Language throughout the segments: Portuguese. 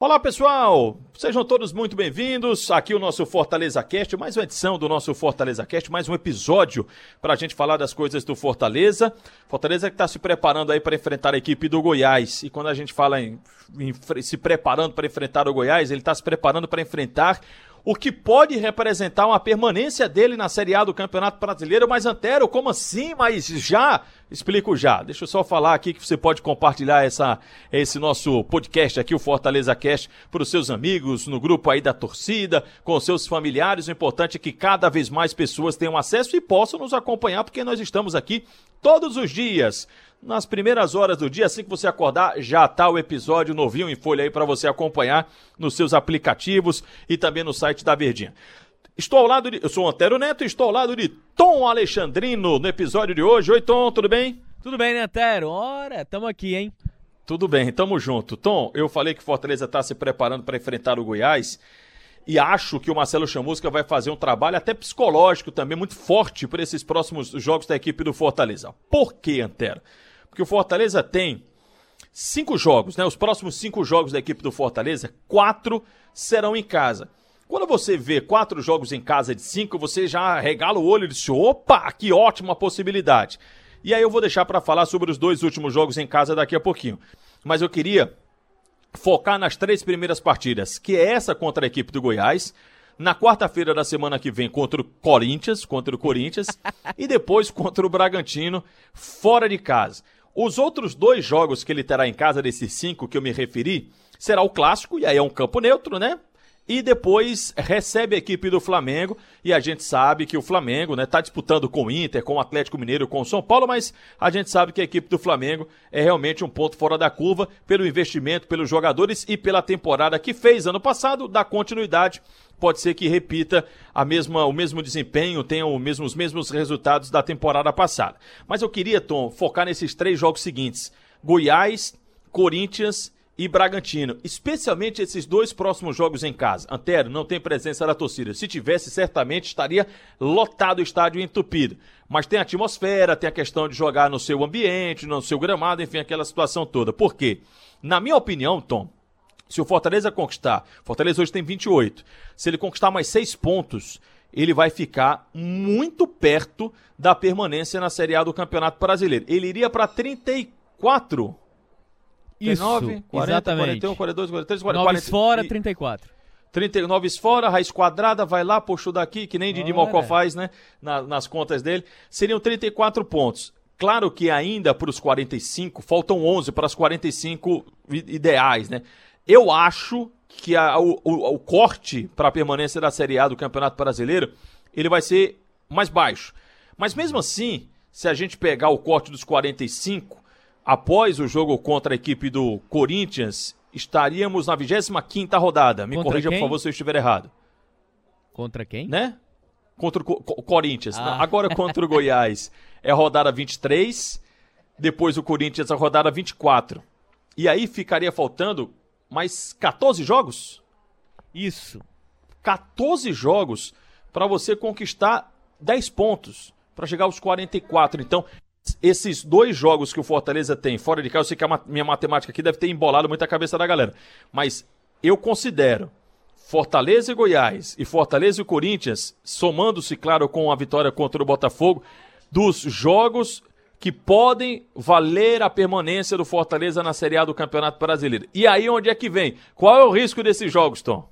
Olá pessoal, sejam todos muito bem-vindos. Aqui o nosso Fortaleza Cast, mais uma edição do nosso Fortaleza Cast, mais um episódio para a gente falar das coisas do Fortaleza. Fortaleza que está se preparando aí para enfrentar a equipe do Goiás. E quando a gente fala em, em se preparando para enfrentar o Goiás, ele está se preparando para enfrentar o que pode representar uma permanência dele na Série A do Campeonato Brasileiro. Mas, Antero, como assim? Mas já? Explico já. Deixa eu só falar aqui que você pode compartilhar essa, esse nosso podcast aqui, o Fortaleza Cast, para os seus amigos, no grupo aí da torcida, com os seus familiares. O importante é que cada vez mais pessoas tenham acesso e possam nos acompanhar, porque nós estamos aqui todos os dias nas primeiras horas do dia, assim que você acordar, já tá o episódio novinho em folha aí para você acompanhar nos seus aplicativos e também no site da Verdinha. Estou ao lado de. Eu sou o Antero Neto e estou ao lado de Tom Alexandrino no episódio de hoje. Oi, Tom, tudo bem? Tudo bem, né, Antero? Ora, tamo aqui, hein? Tudo bem, tamo junto. Tom, eu falei que Fortaleza está se preparando para enfrentar o Goiás e acho que o Marcelo Chamusca vai fazer um trabalho até psicológico também muito forte para esses próximos jogos da equipe do Fortaleza. Por quê, Antero? Porque o Fortaleza tem cinco jogos, né? Os próximos cinco jogos da equipe do Fortaleza, quatro serão em casa. Quando você vê quatro jogos em casa de cinco, você já regala o olho e diz: opa, que ótima possibilidade. E aí eu vou deixar para falar sobre os dois últimos jogos em casa daqui a pouquinho. Mas eu queria focar nas três primeiras partidas, que é essa contra a equipe do Goiás, na quarta-feira da semana que vem contra o Corinthians, contra o Corinthians, e depois contra o Bragantino, fora de casa. Os outros dois jogos que ele terá em casa, desses cinco que eu me referi, será o clássico, e aí é um campo neutro, né? E depois recebe a equipe do Flamengo, e a gente sabe que o Flamengo, né, tá disputando com o Inter, com o Atlético Mineiro, com o São Paulo, mas a gente sabe que a equipe do Flamengo é realmente um ponto fora da curva pelo investimento, pelos jogadores e pela temporada que fez ano passado, da continuidade. Pode ser que repita a mesma, o mesmo desempenho, tenha o mesmo, os mesmos resultados da temporada passada. Mas eu queria, Tom, focar nesses três jogos seguintes: Goiás, Corinthians e Bragantino, especialmente esses dois próximos jogos em casa. Antero, não tem presença da torcida. Se tivesse, certamente estaria lotado o estádio entupido. Mas tem a atmosfera, tem a questão de jogar no seu ambiente, no seu gramado, enfim, aquela situação toda. Por quê? Na minha opinião, Tom, se o Fortaleza conquistar, Fortaleza hoje tem 28. Se ele conquistar mais seis pontos, ele vai ficar muito perto da permanência na Série A do Campeonato Brasileiro. Ele iria para 34. Isso, 39, 40, exatamente. 41, 42, 43, 40, 9 fora, 34. 39 fora, raiz quadrada, vai lá, puxa daqui, que nem Didi Mocó faz, né? Na, nas contas dele. Seriam 34 pontos. Claro que ainda para os 45, faltam 11 para as 45 ideais, né? Eu acho que a, o, o, o, corte para a permanência da Série A do Campeonato Brasileiro ele vai ser mais baixo. Mas mesmo assim, se a gente pegar o corte dos 45, após o jogo contra a equipe do Corinthians, estaríamos na 25 rodada. Me contra corrija, quem? por favor, se eu estiver errado. Contra quem? Né? Contra o Co Corinthians. Ah. Agora contra o Goiás é a rodada 23, depois o Corinthians a rodada 24. E aí ficaria faltando mais 14 jogos? Isso. 14 jogos para você conquistar 10 pontos, para chegar aos 44. Então, esses dois jogos que o Fortaleza tem fora de casa, eu sei que a minha matemática aqui deve ter embolado muito a cabeça da galera, mas eu considero Fortaleza e Goiás e Fortaleza e Corinthians, somando-se, claro, com a vitória contra o Botafogo, dos jogos que podem valer a permanência do Fortaleza na Série A do Campeonato Brasileiro. E aí onde é que vem? Qual é o risco desses jogos, Tom?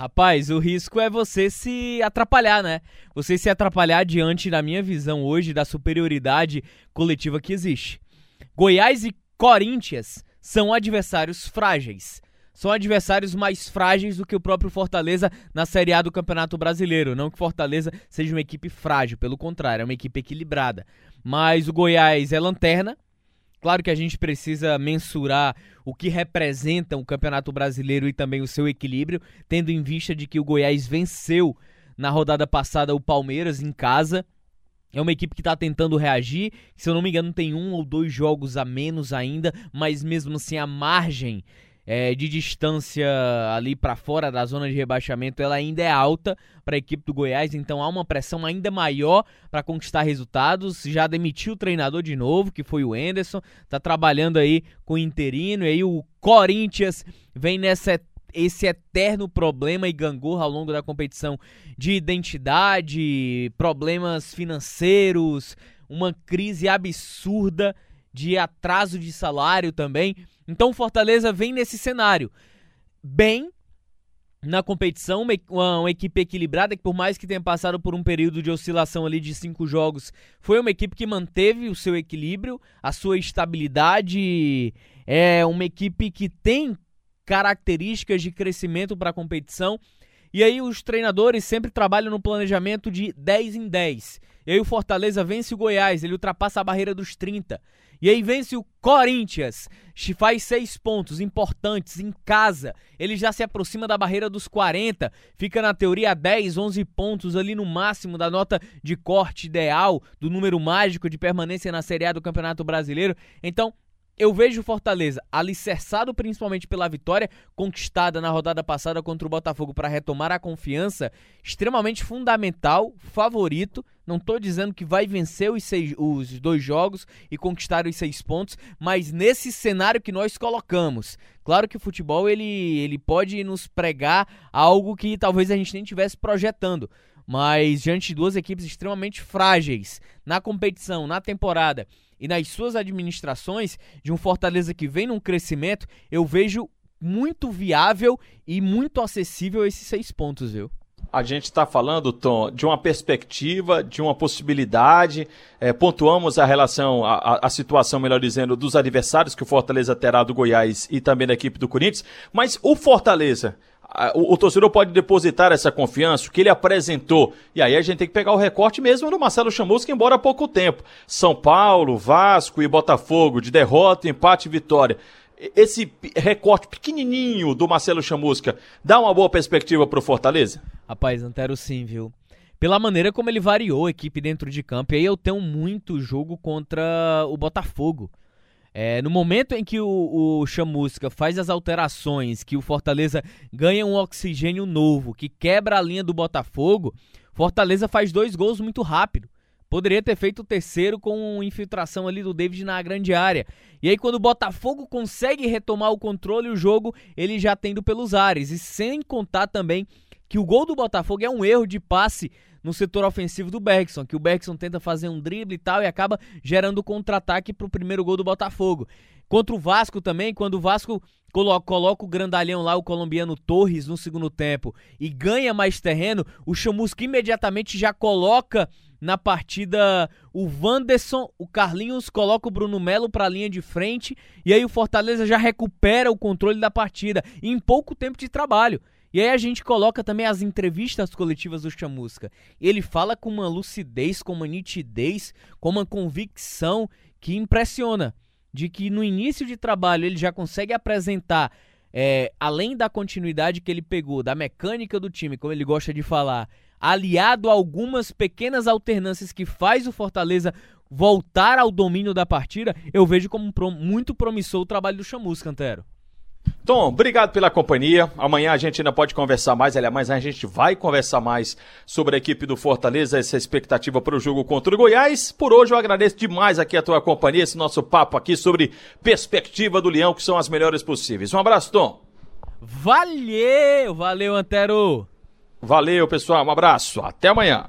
Rapaz, o risco é você se atrapalhar, né? Você se atrapalhar diante da minha visão hoje da superioridade coletiva que existe. Goiás e Corinthians são adversários frágeis são adversários mais frágeis do que o próprio Fortaleza na Série A do Campeonato Brasileiro. Não que Fortaleza seja uma equipe frágil, pelo contrário, é uma equipe equilibrada. Mas o Goiás é lanterna. Claro que a gente precisa mensurar o que representa o Campeonato Brasileiro e também o seu equilíbrio, tendo em vista de que o Goiás venceu na rodada passada o Palmeiras em casa. É uma equipe que está tentando reagir. Se eu não me engano, tem um ou dois jogos a menos ainda, mas mesmo assim a margem é, de distância ali para fora da zona de rebaixamento, ela ainda é alta para a equipe do Goiás, então há uma pressão ainda maior para conquistar resultados. Já demitiu o treinador de novo, que foi o Enderson, tá trabalhando aí com o interino, e aí o Corinthians vem nessa esse eterno problema e gangorra ao longo da competição de identidade, problemas financeiros, uma crise absurda de atraso de salário também. Então Fortaleza vem nesse cenário bem na competição, uma, uma, equipe equilibrada que por mais que tenha passado por um período de oscilação ali de cinco jogos, foi uma equipe que manteve o seu equilíbrio, a sua estabilidade, é uma equipe que tem características de crescimento para a competição. E aí os treinadores sempre trabalham no planejamento de 10 em 10. E aí o Fortaleza vence o Goiás, ele ultrapassa a barreira dos 30. E aí vence o Corinthians, faz seis pontos importantes em casa. Ele já se aproxima da barreira dos 40, fica na teoria a 10, 11 pontos ali no máximo da nota de corte ideal, do número mágico de permanência na Série A do Campeonato Brasileiro. Então, eu vejo o Fortaleza alicerçado principalmente pela vitória conquistada na rodada passada contra o Botafogo para retomar a confiança, extremamente fundamental, favorito. Não estou dizendo que vai vencer os, seis, os dois jogos e conquistar os seis pontos, mas nesse cenário que nós colocamos. Claro que o futebol ele, ele pode nos pregar algo que talvez a gente nem estivesse projetando mas diante de duas equipes extremamente frágeis na competição, na temporada e nas suas administrações, de um Fortaleza que vem num crescimento, eu vejo muito viável e muito acessível esses seis pontos, viu? A gente está falando, Tom, de uma perspectiva, de uma possibilidade. É, pontuamos a relação, a, a, situação, melhor dizendo, dos adversários que o Fortaleza terá do Goiás e também da equipe do Corinthians. Mas o Fortaleza, o, o, torcedor pode depositar essa confiança, o que ele apresentou. E aí a gente tem que pegar o recorte mesmo do Marcelo Chamusca, embora há pouco tempo. São Paulo, Vasco e Botafogo, de derrota, empate e vitória. Esse recorte pequenininho do Marcelo Chamusca dá uma boa perspectiva para o Fortaleza? Rapaz, Antero sim, viu? Pela maneira como ele variou a equipe dentro de campo. E aí eu tenho muito jogo contra o Botafogo. É, no momento em que o, o Chamusca faz as alterações, que o Fortaleza ganha um oxigênio novo, que quebra a linha do Botafogo, Fortaleza faz dois gols muito rápido. Poderia ter feito o terceiro com infiltração ali do David na grande área. E aí, quando o Botafogo consegue retomar o controle, o jogo ele já tendo pelos ares. E sem contar também que o gol do Botafogo é um erro de passe no setor ofensivo do Bergson, que o Bergson tenta fazer um drible e tal e acaba gerando contra-ataque para o primeiro gol do Botafogo. Contra o Vasco também, quando o Vasco coloca, coloca o grandalhão lá, o colombiano Torres, no segundo tempo e ganha mais terreno, o Chamusca imediatamente já coloca na partida o Wanderson, o Carlinhos coloca o Bruno Melo para a linha de frente e aí o Fortaleza já recupera o controle da partida em pouco tempo de trabalho. E aí a gente coloca também as entrevistas coletivas do Chamusca. Ele fala com uma lucidez, com uma nitidez, com uma convicção que impressiona. De que no início de trabalho ele já consegue apresentar, é, além da continuidade que ele pegou, da mecânica do time, como ele gosta de falar, aliado a algumas pequenas alternâncias que faz o Fortaleza voltar ao domínio da partida, eu vejo como muito promissor o trabalho do Chamusca, Antero. Tom, obrigado pela companhia. Amanhã a gente ainda pode conversar mais, aliás, a gente vai conversar mais sobre a equipe do Fortaleza, essa expectativa para o jogo contra o Goiás. Por hoje eu agradeço demais aqui a tua companhia, esse nosso papo aqui sobre perspectiva do Leão, que são as melhores possíveis. Um abraço, Tom. Valeu, valeu, Antero. Valeu, pessoal. Um abraço. Até amanhã.